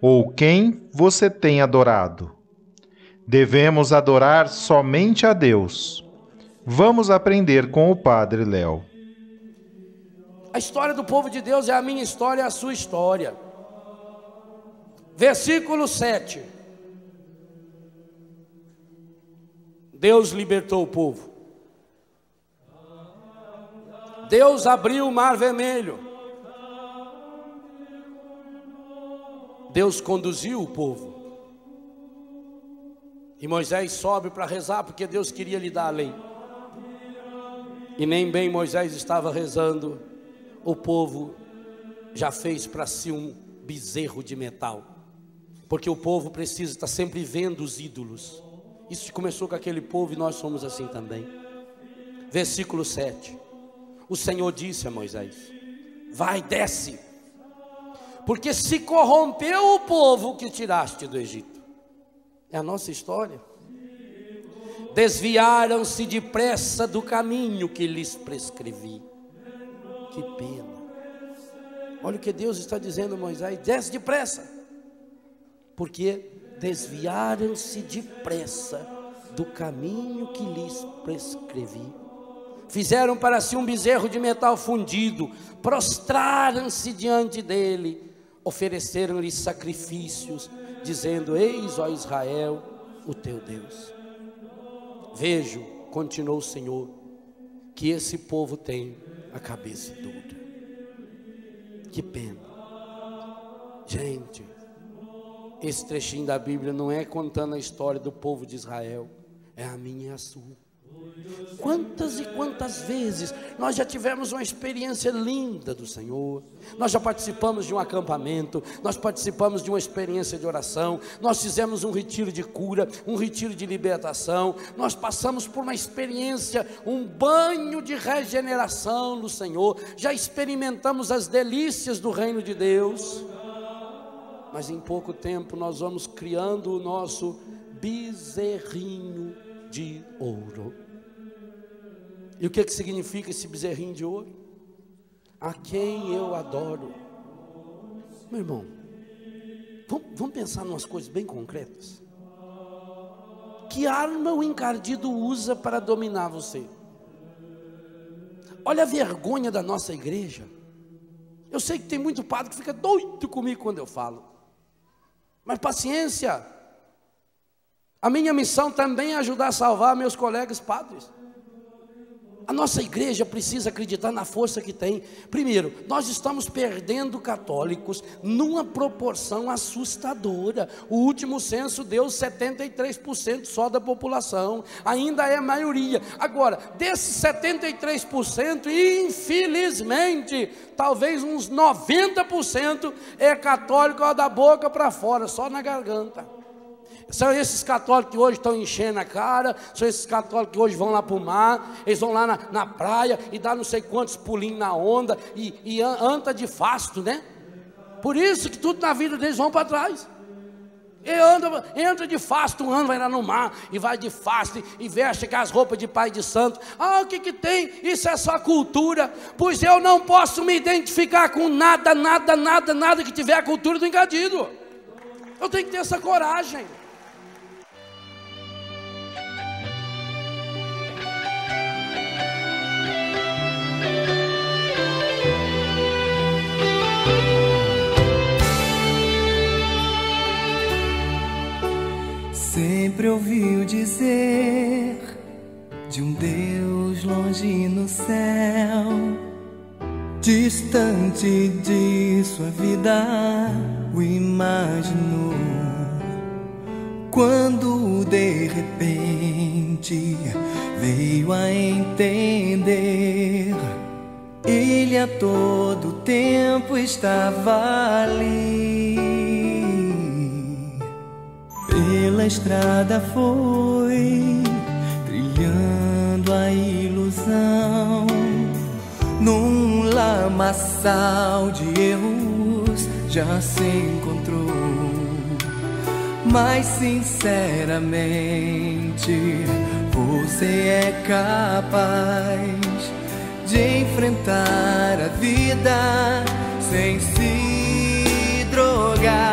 ou quem você tem adorado? Devemos adorar somente a Deus. Vamos aprender com o Padre Léo. A história do povo de Deus é a minha história, a sua história. Versículo 7. Deus libertou o povo. Deus abriu o mar vermelho. Deus conduziu o povo. E Moisés sobe para rezar porque Deus queria lhe dar a lei. E nem bem Moisés estava rezando, o povo já fez para si um bezerro de metal. Porque o povo precisa estar sempre vendo os ídolos. Isso começou com aquele povo e nós somos assim também. Versículo 7. O Senhor disse a Moisés: Vai, desce porque se corrompeu o povo que tiraste do Egito. É a nossa história. Desviaram-se depressa do caminho que lhes prescrevi. Que pena. Olha o que Deus está dizendo a Moisés: desce depressa, porque desviaram-se depressa do caminho que lhes prescrevi. Fizeram para si um bezerro de metal fundido, prostraram-se diante dele ofereceram-lhe sacrifícios, dizendo: Eis, ó Israel, o teu Deus. Vejo, continuou o Senhor, que esse povo tem a cabeça dura. Que pena. Gente, esse trechinho da Bíblia não é contando a história do povo de Israel, é a minha e a sua. Quantas e quantas vezes nós já tivemos uma experiência linda do Senhor, nós já participamos de um acampamento, nós participamos de uma experiência de oração, nós fizemos um retiro de cura, um retiro de libertação, nós passamos por uma experiência, um banho de regeneração no Senhor, já experimentamos as delícias do reino de Deus, mas em pouco tempo nós vamos criando o nosso bezerrinho de ouro. E o que, que significa esse bezerrinho de ouro? A quem eu adoro. Meu irmão, vamos pensar em umas coisas bem concretas. Que arma o encardido usa para dominar você? Olha a vergonha da nossa igreja. Eu sei que tem muito padre que fica doido comigo quando eu falo. Mas paciência. A minha missão também é ajudar a salvar meus colegas padres. A nossa igreja precisa acreditar na força que tem. Primeiro, nós estamos perdendo católicos numa proporção assustadora. O último censo deu 73% só da população, ainda é a maioria. Agora, desses 73%, infelizmente, talvez uns 90% é católico da boca para fora, só na garganta. São esses católicos que hoje estão enchendo a cara, são esses católicos que hoje vão lá para o mar, eles vão lá na, na praia e dá não sei quantos pulinhos na onda e, e anda de fasto, né? Por isso que tudo na vida deles vão para trás. E anda, entra de fasto um ano, vai lá no mar e vai de fasto e veste com as roupas de pai de santo. Ah, o que que tem? Isso é só cultura. Pois eu não posso me identificar com nada, nada, nada, nada que tiver a cultura do engadido. Eu tenho que ter essa coragem. Estava ali pela estrada foi trilhando a ilusão num lamaçal de erros já se encontrou. Mas sinceramente você é capaz de enfrentar a vida sem se drogar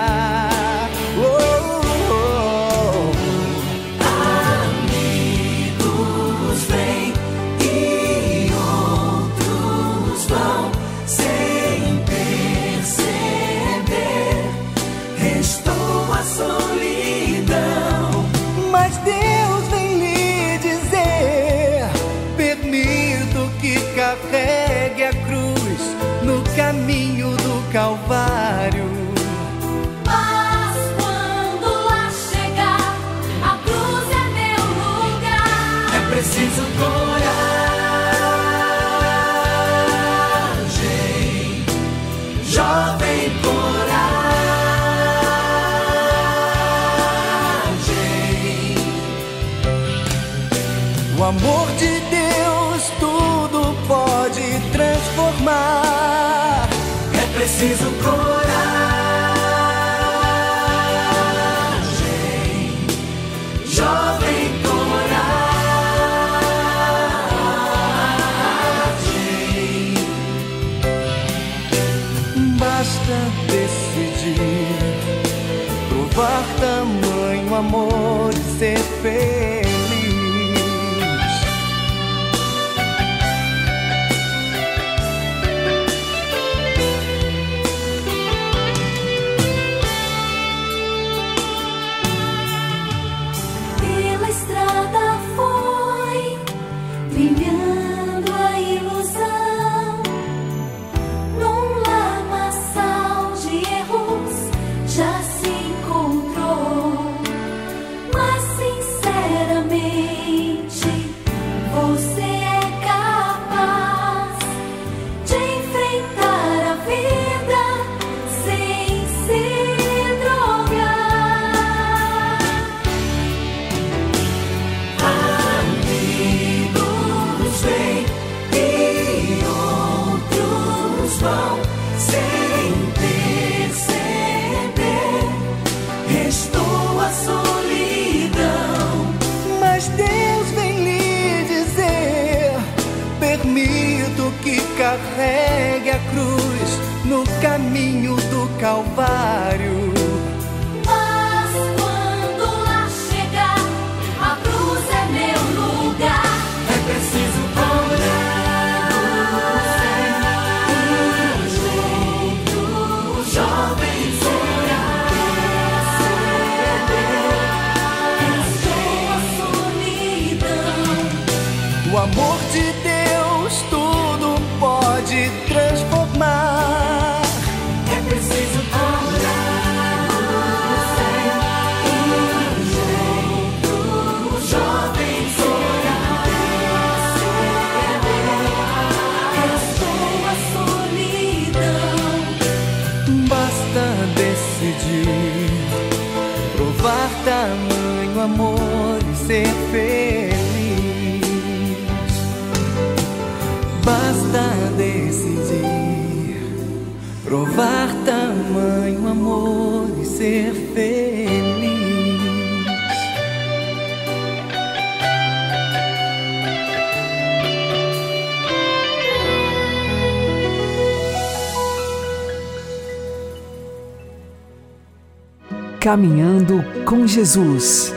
Caminhando com Jesus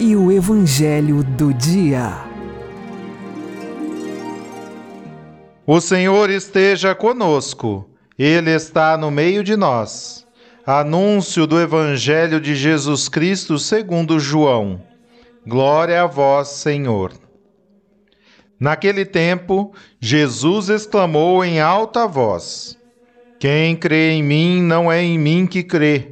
e o Evangelho do Dia. O Senhor esteja conosco, Ele está no meio de nós. Anúncio do Evangelho de Jesus Cristo segundo João. Glória a vós, Senhor. Naquele tempo, Jesus exclamou em alta voz: Quem crê em mim não é em mim que crê,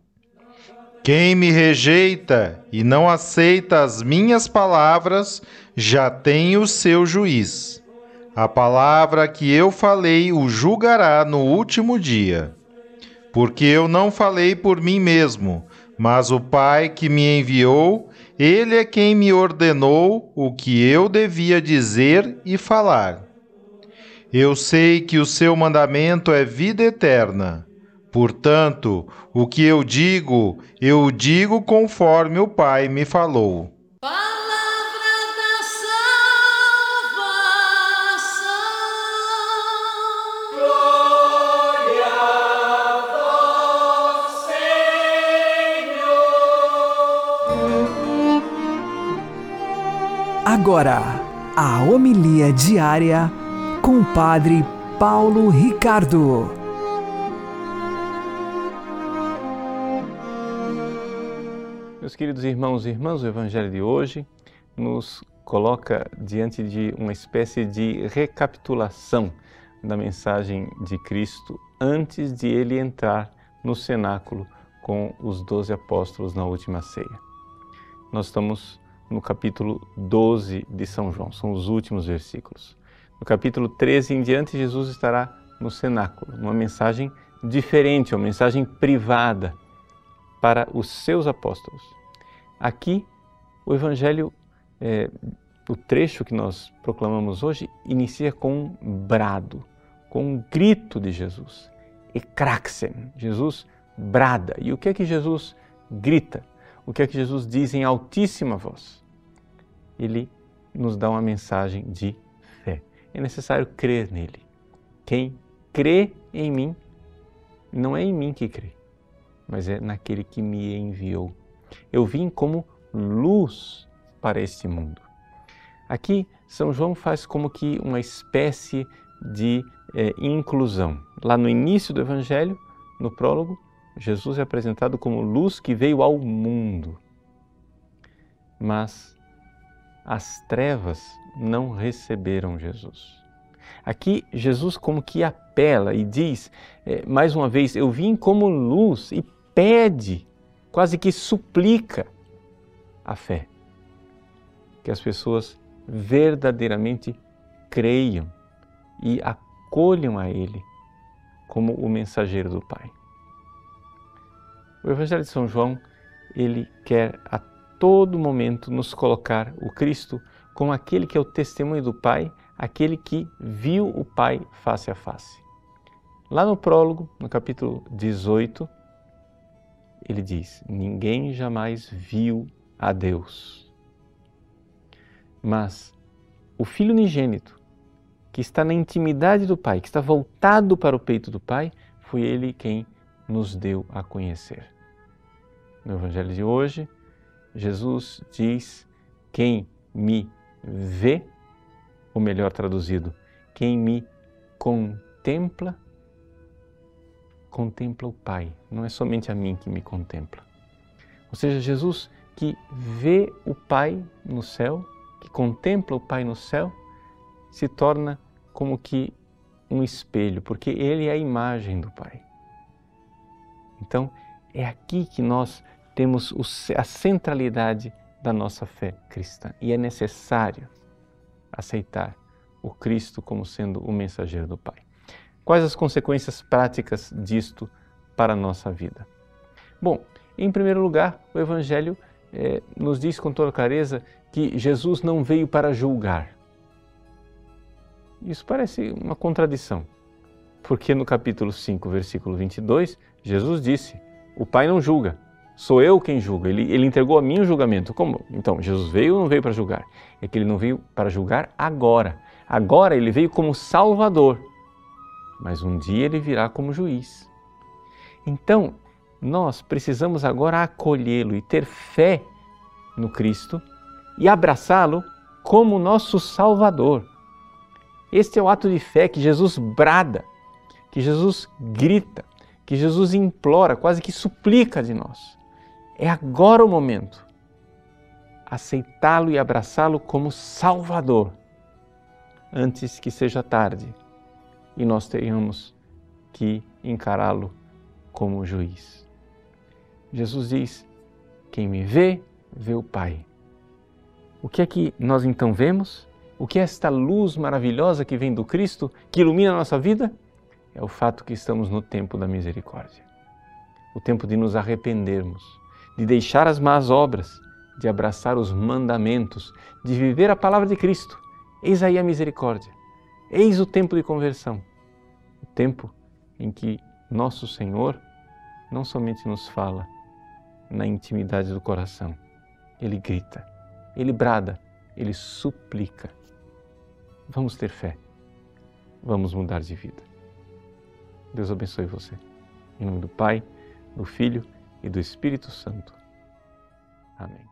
Quem me rejeita e não aceita as minhas palavras, já tem o seu juiz. A palavra que eu falei o julgará no último dia. Porque eu não falei por mim mesmo, mas o Pai que me enviou, ele é quem me ordenou o que eu devia dizer e falar. Eu sei que o seu mandamento é vida eterna. Portanto, o que eu digo, eu digo conforme o Pai me falou. Palavra da salvação. Agora, a homilia diária com o Padre Paulo Ricardo. Meus queridos irmãos e irmãs, o Evangelho de hoje nos coloca diante de uma espécie de recapitulação da mensagem de Cristo antes de ele entrar no cenáculo com os doze apóstolos na última ceia. Nós estamos no capítulo 12 de São João, são os últimos versículos. No capítulo 13 em diante, Jesus estará no cenáculo, uma mensagem diferente, uma mensagem privada para os seus apóstolos. Aqui, o Evangelho, é, o trecho que nós proclamamos hoje, inicia com um brado, com um grito de Jesus. Ecraxen, Jesus brada. E o que é que Jesus grita? O que é que Jesus diz em altíssima voz? Ele nos dá uma mensagem de fé. É necessário crer nele. Quem crê em mim, não é em mim que crê, mas é naquele que me enviou. Eu vim como luz para este mundo. Aqui, São João faz como que uma espécie de é, inclusão. Lá no início do Evangelho, no prólogo, Jesus é apresentado como luz que veio ao mundo. Mas as trevas não receberam Jesus. Aqui, Jesus como que apela e diz, é, mais uma vez, eu vim como luz e pede, quase que suplica a fé. Que as pessoas verdadeiramente creiam e acolham a Ele como o mensageiro do Pai. O Evangelho de São João, ele quer a todo momento nos colocar o Cristo como aquele que é o testemunho do Pai, aquele que viu o Pai face a face. Lá no prólogo, no capítulo 18, ele diz: Ninguém jamais viu a Deus. Mas o Filho unigênito, que está na intimidade do Pai, que está voltado para o peito do Pai, foi ele quem nos deu a conhecer. No Evangelho de hoje, Jesus diz: Quem me vê, ou melhor traduzido, quem me contempla, contempla o Pai, não é somente a mim que me contempla. Ou seja, Jesus que vê o Pai no céu, que contempla o Pai no céu, se torna como que um espelho, porque ele é a imagem do Pai. Então, É aqui que nós temos a centralidade da nossa fé cristã e é necessário aceitar o Cristo como sendo o mensageiro do Pai. Quais as consequências práticas disto para a nossa vida? Bom, em primeiro lugar, o Evangelho eh, nos diz com toda clareza que Jesus não veio para julgar. Isso parece uma contradição, porque no capítulo 5, versículo 22, Jesus disse: O Pai não julga, sou eu quem julga. Ele, ele entregou a mim o julgamento. Como? Então, Jesus veio ou não veio para julgar? É que ele não veio para julgar agora. Agora ele veio como Salvador, mas um dia ele virá como juiz. Então, nós precisamos agora acolhê-lo e ter fé no Cristo e abraçá-lo como nosso Salvador. Este é o ato de fé que Jesus brada, que Jesus grita, que Jesus implora, quase que suplica de nós. É agora o momento. Aceitá-lo e abraçá-lo como Salvador, antes que seja tarde e nós tenhamos que encará-lo como juiz. Jesus diz: Quem me vê, vê o Pai. O que é que nós então vemos? O que é esta luz maravilhosa que vem do Cristo, que ilumina a nossa vida? É o fato que estamos no tempo da misericórdia. O tempo de nos arrependermos, de deixar as más obras, de abraçar os mandamentos, de viver a palavra de Cristo. Eis aí a misericórdia. Eis o tempo de conversão. O tempo em que nosso Senhor não somente nos fala na intimidade do coração, ele grita, ele brada, ele suplica. Vamos ter fé, vamos mudar de vida. Deus abençoe você. Em nome do Pai, do Filho e do Espírito Santo. Amém.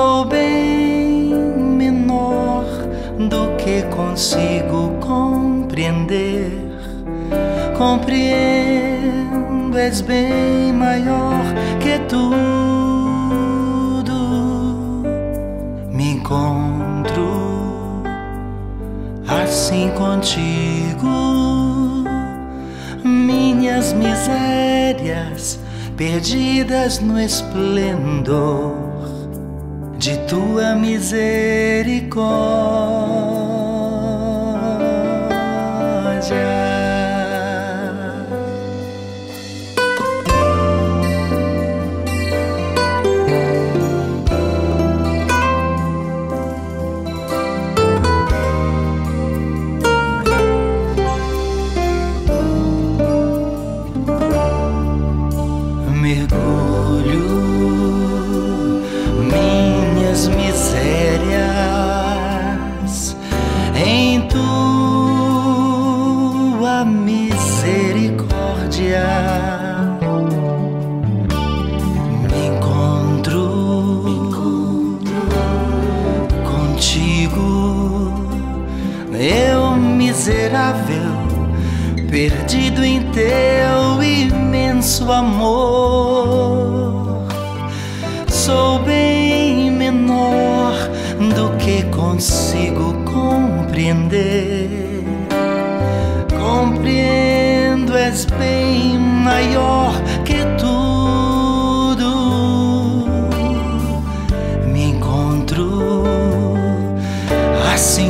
Sou bem menor do que consigo compreender. Compreendo, és bem maior que tudo. Me encontro assim contigo. Minhas misérias perdidas no esplendor de tua misericórdia. Perdido em teu imenso amor. Sou bem menor do que consigo compreender. Compreendo, és bem maior que tudo. Me encontro assim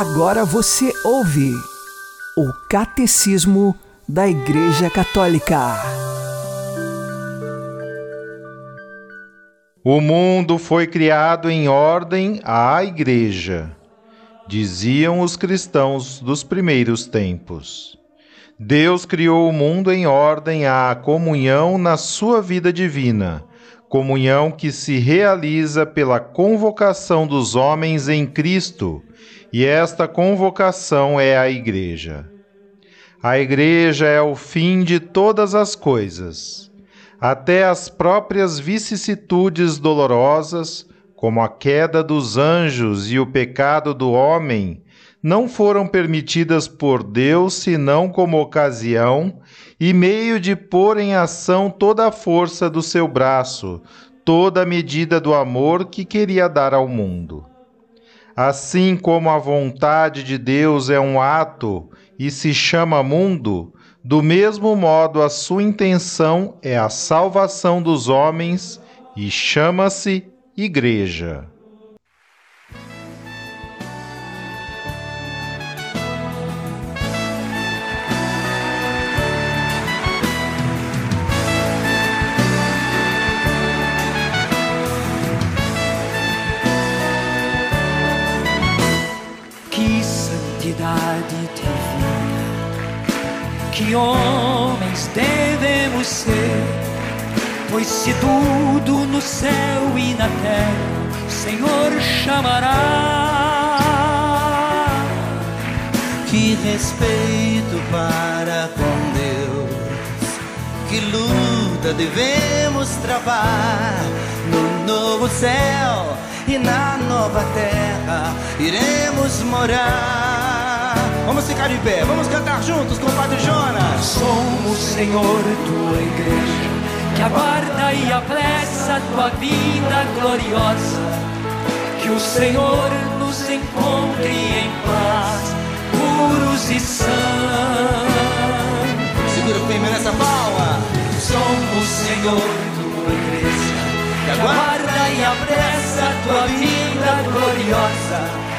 Agora você ouve o Catecismo da Igreja Católica. O mundo foi criado em ordem à Igreja, diziam os cristãos dos primeiros tempos. Deus criou o mundo em ordem à comunhão na sua vida divina, comunhão que se realiza pela convocação dos homens em Cristo e esta convocação é a Igreja. A Igreja é o fim de todas as coisas, até as próprias vicissitudes dolorosas, como a queda dos anjos e o pecado do homem, não foram permitidas por Deus senão como ocasião e meio de pôr em ação toda a força do seu braço, toda a medida do amor que queria dar ao mundo. Assim como a vontade de Deus é um ato e se chama mundo, do mesmo modo a sua intenção é a salvação dos homens e chama-se Igreja. Que homens devemos ser, pois se tudo no céu e na terra o Senhor chamará. Que respeito para com Deus, que luta devemos travar no novo céu e na nova terra iremos morar. Vamos ficar de pé, vamos cantar juntos com o Padre Jonas. Somos, Senhor, tua igreja, que aguarda e apressa tua vinda gloriosa. Que o Senhor nos encontre em paz, puros e sãos. Segura firme nessa palma. Somos, Senhor, tua igreja que aguarda e apressa tua vinda gloriosa.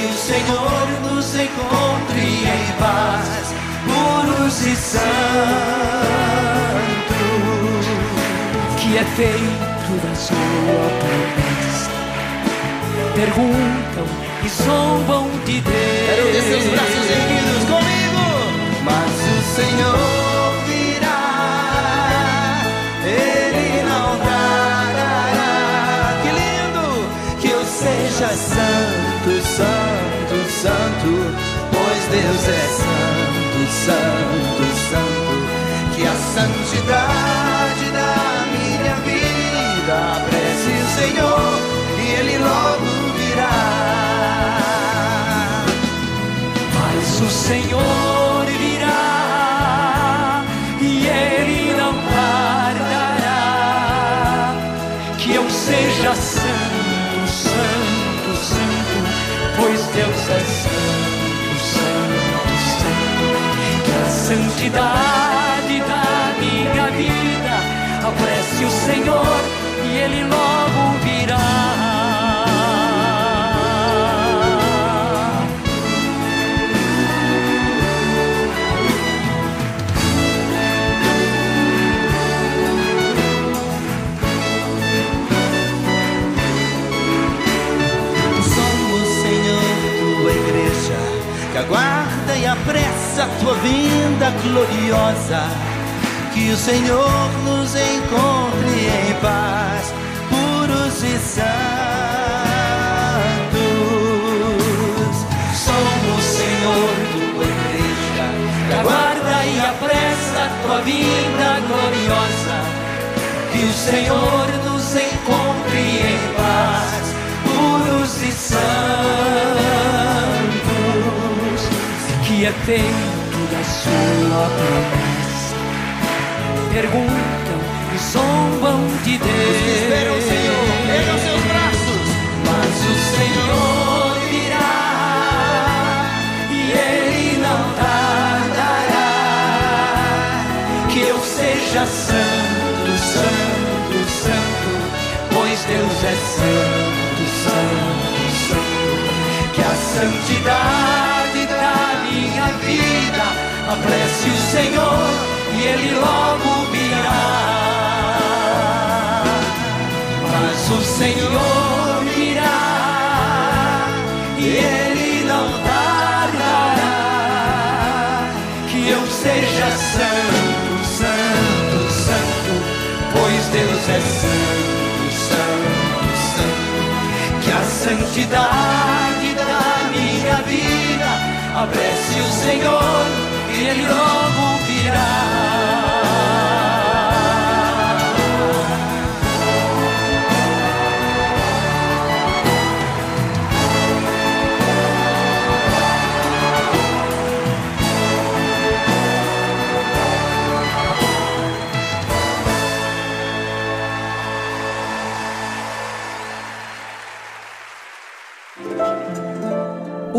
Que o Senhor nos encontre em paz, puros e santos. Que é feito da sua promessa. Perguntam e zombam de Deus. Quero ver seus braços erguidos comigo. Mas o Senhor virá, Ele não tardará. Que lindo que eu seja santo, santo, santo, pois Deus é santo, santo, santo. Que a santidade da minha vida apresse o Senhor e Ele logo virá. Mas o Senhor virá e Ele não tardará. Que eu seja santo, Deus é santo, santo, santo. Que a santidade da minha vida apresse o Senhor e Ele logo a tua vinda gloriosa. Que o Senhor nos encontre em paz, puros e santos. Somos, Senhor, tua igreja, aguarda e apressa a tua vinda gloriosa. Que o Senhor nos encontre em paz, puros e santos. É feito da sua promessa. Perguntam e zombam de Deus. Os que esperam o Senhor, ergam seus braços. Mas o Senhor virá e Ele não tardará. Que eu seja santo, santo, santo, pois Deus é santo, santo, santo. Que a santidade minha vida apresse o Senhor e Ele logo virá. Mas o Senhor virá e Ele não tardará. Que eu seja santo, santo, santo, pois Deus é santo, santo, santo. Que a santidade da minha vida apresse o Senhor e Ele logo virá.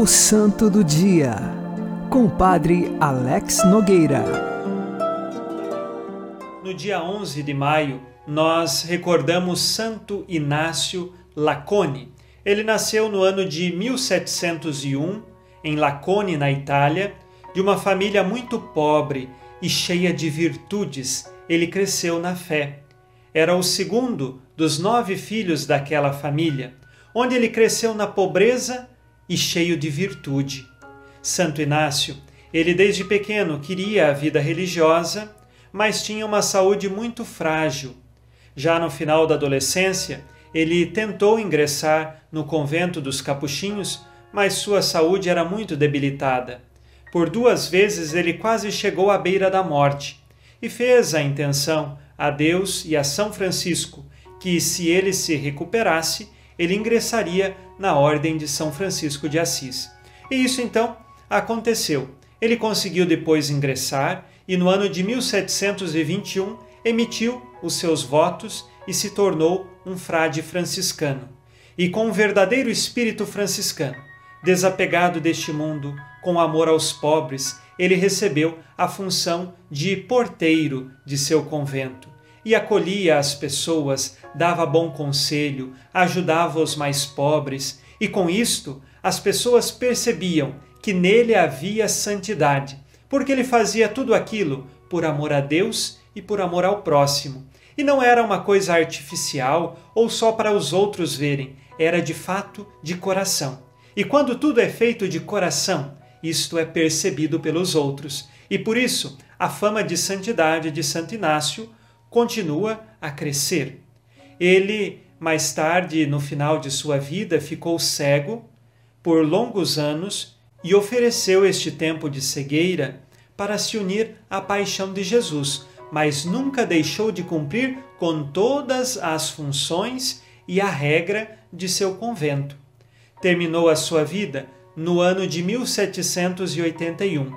O Santo do Dia, com o Padre Alex Nogueira. No dia 11 de maio, nós recordamos Santo Inácio Lacone. Ele nasceu no ano de 1701 em Lacone, na Itália, de uma família muito pobre e cheia de virtudes. Ele cresceu na fé. Era o segundo dos nove filhos daquela família, onde ele cresceu na pobreza e cheio de virtude. Santo Inácio, ele desde pequeno queria a vida religiosa, mas tinha uma saúde muito frágil. Já no final da adolescência, ele tentou ingressar no convento dos capuchinhos, mas sua saúde era muito debilitada. Por duas vezes ele quase chegou à beira da morte e fez a intenção a Deus e a São Francisco que, se ele se recuperasse, ele ingressaria na Ordem de São Francisco de Assis. E isso então aconteceu. Ele conseguiu depois ingressar e no ano de 1721 emitiu os seus votos e se tornou um frade franciscano. E com um verdadeiro espírito franciscano, desapegado deste mundo, com amor aos pobres, ele recebeu a função de porteiro de seu convento e acolhia as pessoas, dava bom conselho, ajudava os mais pobres, e com isto as pessoas percebiam que nele havia santidade, porque ele fazia tudo aquilo por amor a Deus e por amor ao próximo. E não era uma coisa artificial ou só para os outros verem, era de fato de coração. E quando tudo é feito de coração, isto é percebido pelos outros. E por isso, a fama de santidade de Santo Inácio continua a crescer. Ele, mais tarde, no final de sua vida, ficou cego por longos anos e ofereceu este tempo de cegueira para se unir à paixão de Jesus, mas nunca deixou de cumprir com todas as funções e a regra de seu convento. Terminou a sua vida no ano de 1781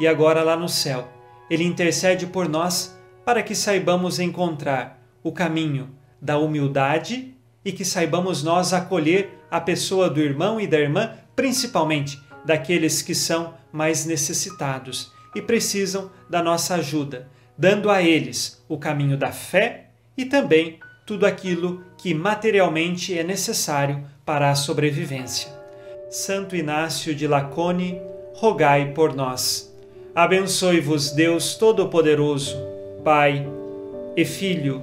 e agora lá no céu. Ele intercede por nós para que saibamos encontrar o caminho da humildade e que saibamos nós acolher a pessoa do irmão e da irmã, principalmente daqueles que são mais necessitados e precisam da nossa ajuda, dando a eles o caminho da fé e também tudo aquilo que materialmente é necessário para a sobrevivência. Santo Inácio de Lacone, rogai por nós. Abençoe-vos Deus Todo-Poderoso. Pai, e Filho,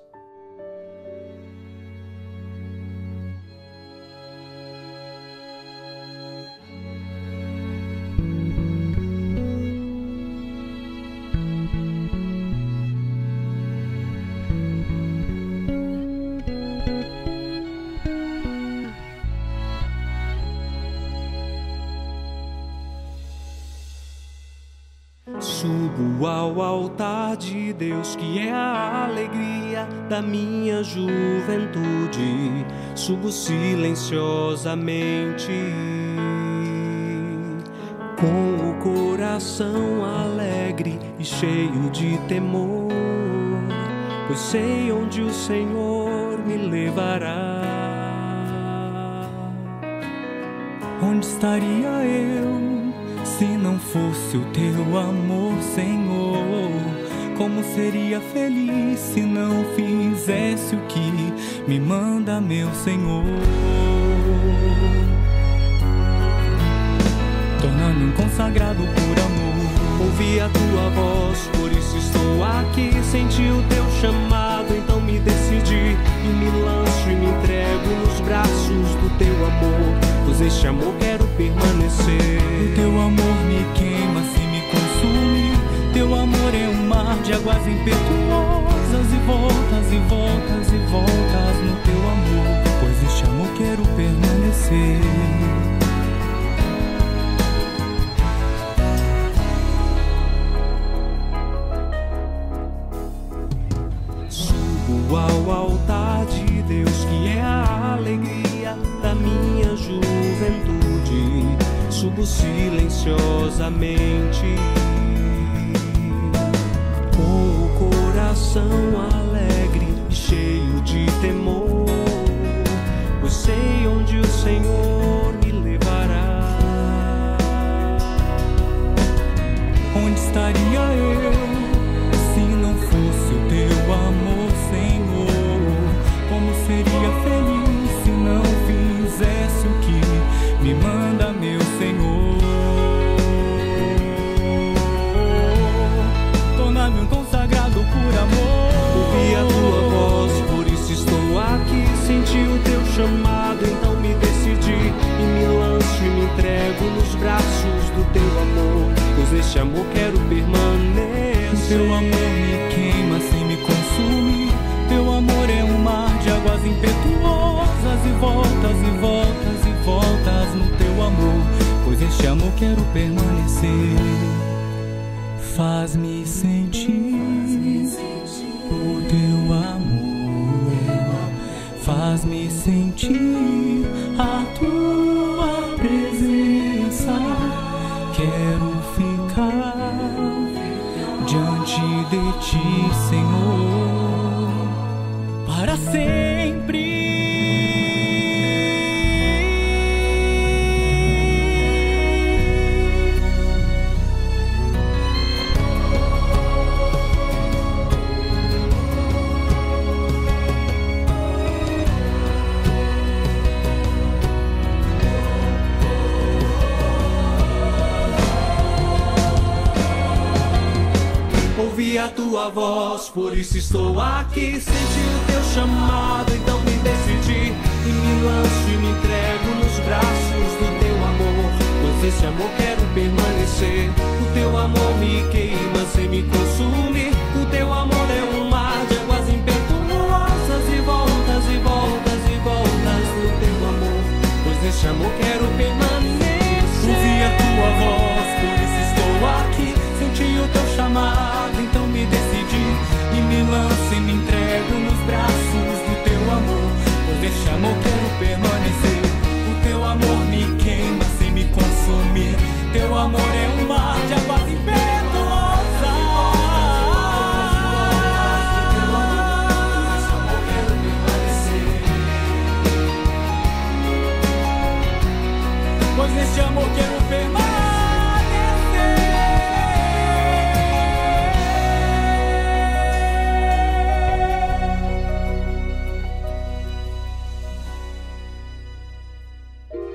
Da minha juventude. Subo silenciosamente, com o coração alegre e cheio de temor, pois sei onde o Senhor me levará. Onde estaria eu? Se não fosse o teu amor, Senhor, como seria feliz se não que me manda, meu Senhor? Torna-me um consagrado por amor. Ouvi a tua voz, por isso estou aqui. Senti o teu chamado, então me decidi e me lanço e me entrego nos braços do teu amor pois este amor quero permanecer. O teu amor me queima se me consumir. Teu amor é um mar de águas impetuosas e voltas e voltas e voltas no teu amor, pois este amor quero permanecer. Subo ao altar de Deus que é a alegria da minha juventude, subo silenciosamente, quero permanecer. Faz-me sentir tua voz, por isso estou aqui. Senti o teu chamado, então me decidi. E me lanço e me entrego nos braços do teu amor. Pois esse amor quero permanecer. O teu amor me queima sem me consumir. O teu amor braços do teu amor. Pois este amor quero permanecer. O teu amor me queima sem me consumir. Teu amor é um mar de águas impetuosas. Pois este amor quero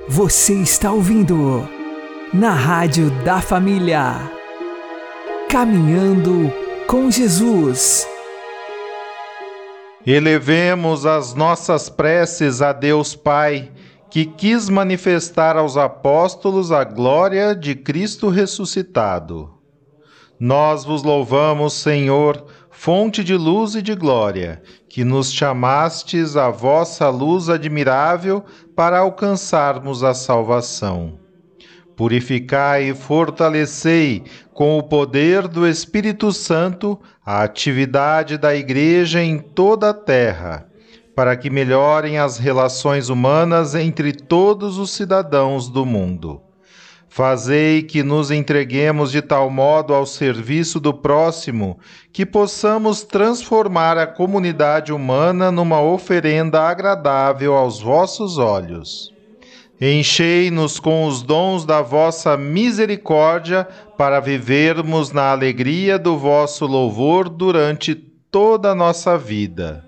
Você está ouvindo na Rádio da Família. Caminhando com Jesus. Elevemos as nossas preces a Deus Pai, que quis manifestar aos apóstolos a glória de Cristo ressuscitado. Nós vos louvamos, Senhor, fonte de luz e de glória, que nos chamastes a vossa luz admirável para alcançarmos a salvação. Purificai e fortalecei com o poder do Espírito Santo a atividade da Igreja em toda a terra, para que melhorem as relações humanas entre todos os cidadãos do mundo. Fazei que nos entreguemos de tal modo ao serviço do próximo que possamos transformar a comunidade humana numa oferenda agradável aos vossos olhos. Enchei-nos com os dons da vossa misericórdia para vivermos na alegria do vosso louvor durante toda a nossa vida.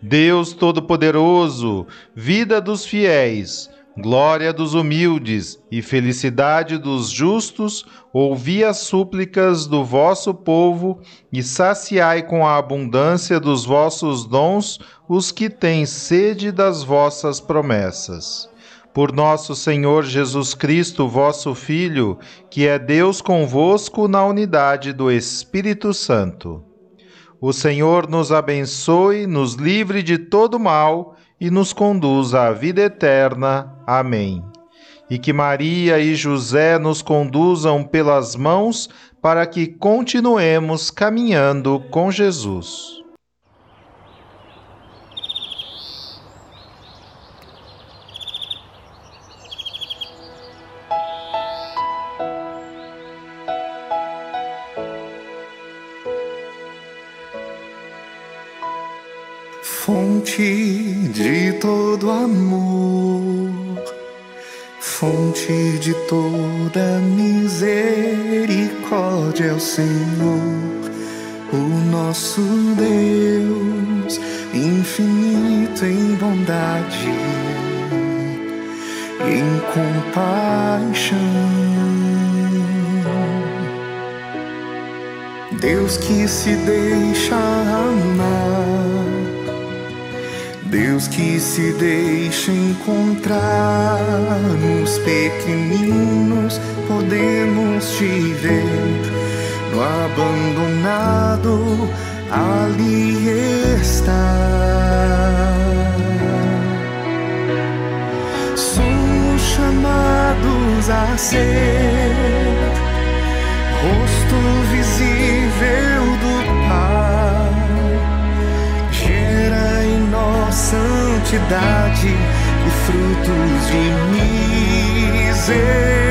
Deus Todo-Poderoso, vida dos fiéis, glória dos humildes e felicidade dos justos, ouvi as súplicas do vosso povo e saciai com a abundância dos vossos dons os que têm sede das vossas promessas por nosso Senhor Jesus Cristo, vosso Filho, que é Deus convosco na unidade do Espírito Santo. O Senhor nos abençoe, nos livre de todo mal e nos conduza à vida eterna. Amém. E que Maria e José nos conduzam pelas mãos para que continuemos caminhando com Jesus. Fonte de todo amor, fonte de toda misericórdia é o Senhor, o nosso Deus, infinito em bondade em compaixão. Deus que se deixa amar Deus que se deixa encontrar nos pequeninos, podemos te ver no abandonado, ali está. Somos chamados a ser rosto santidade e frutos de misericórdia.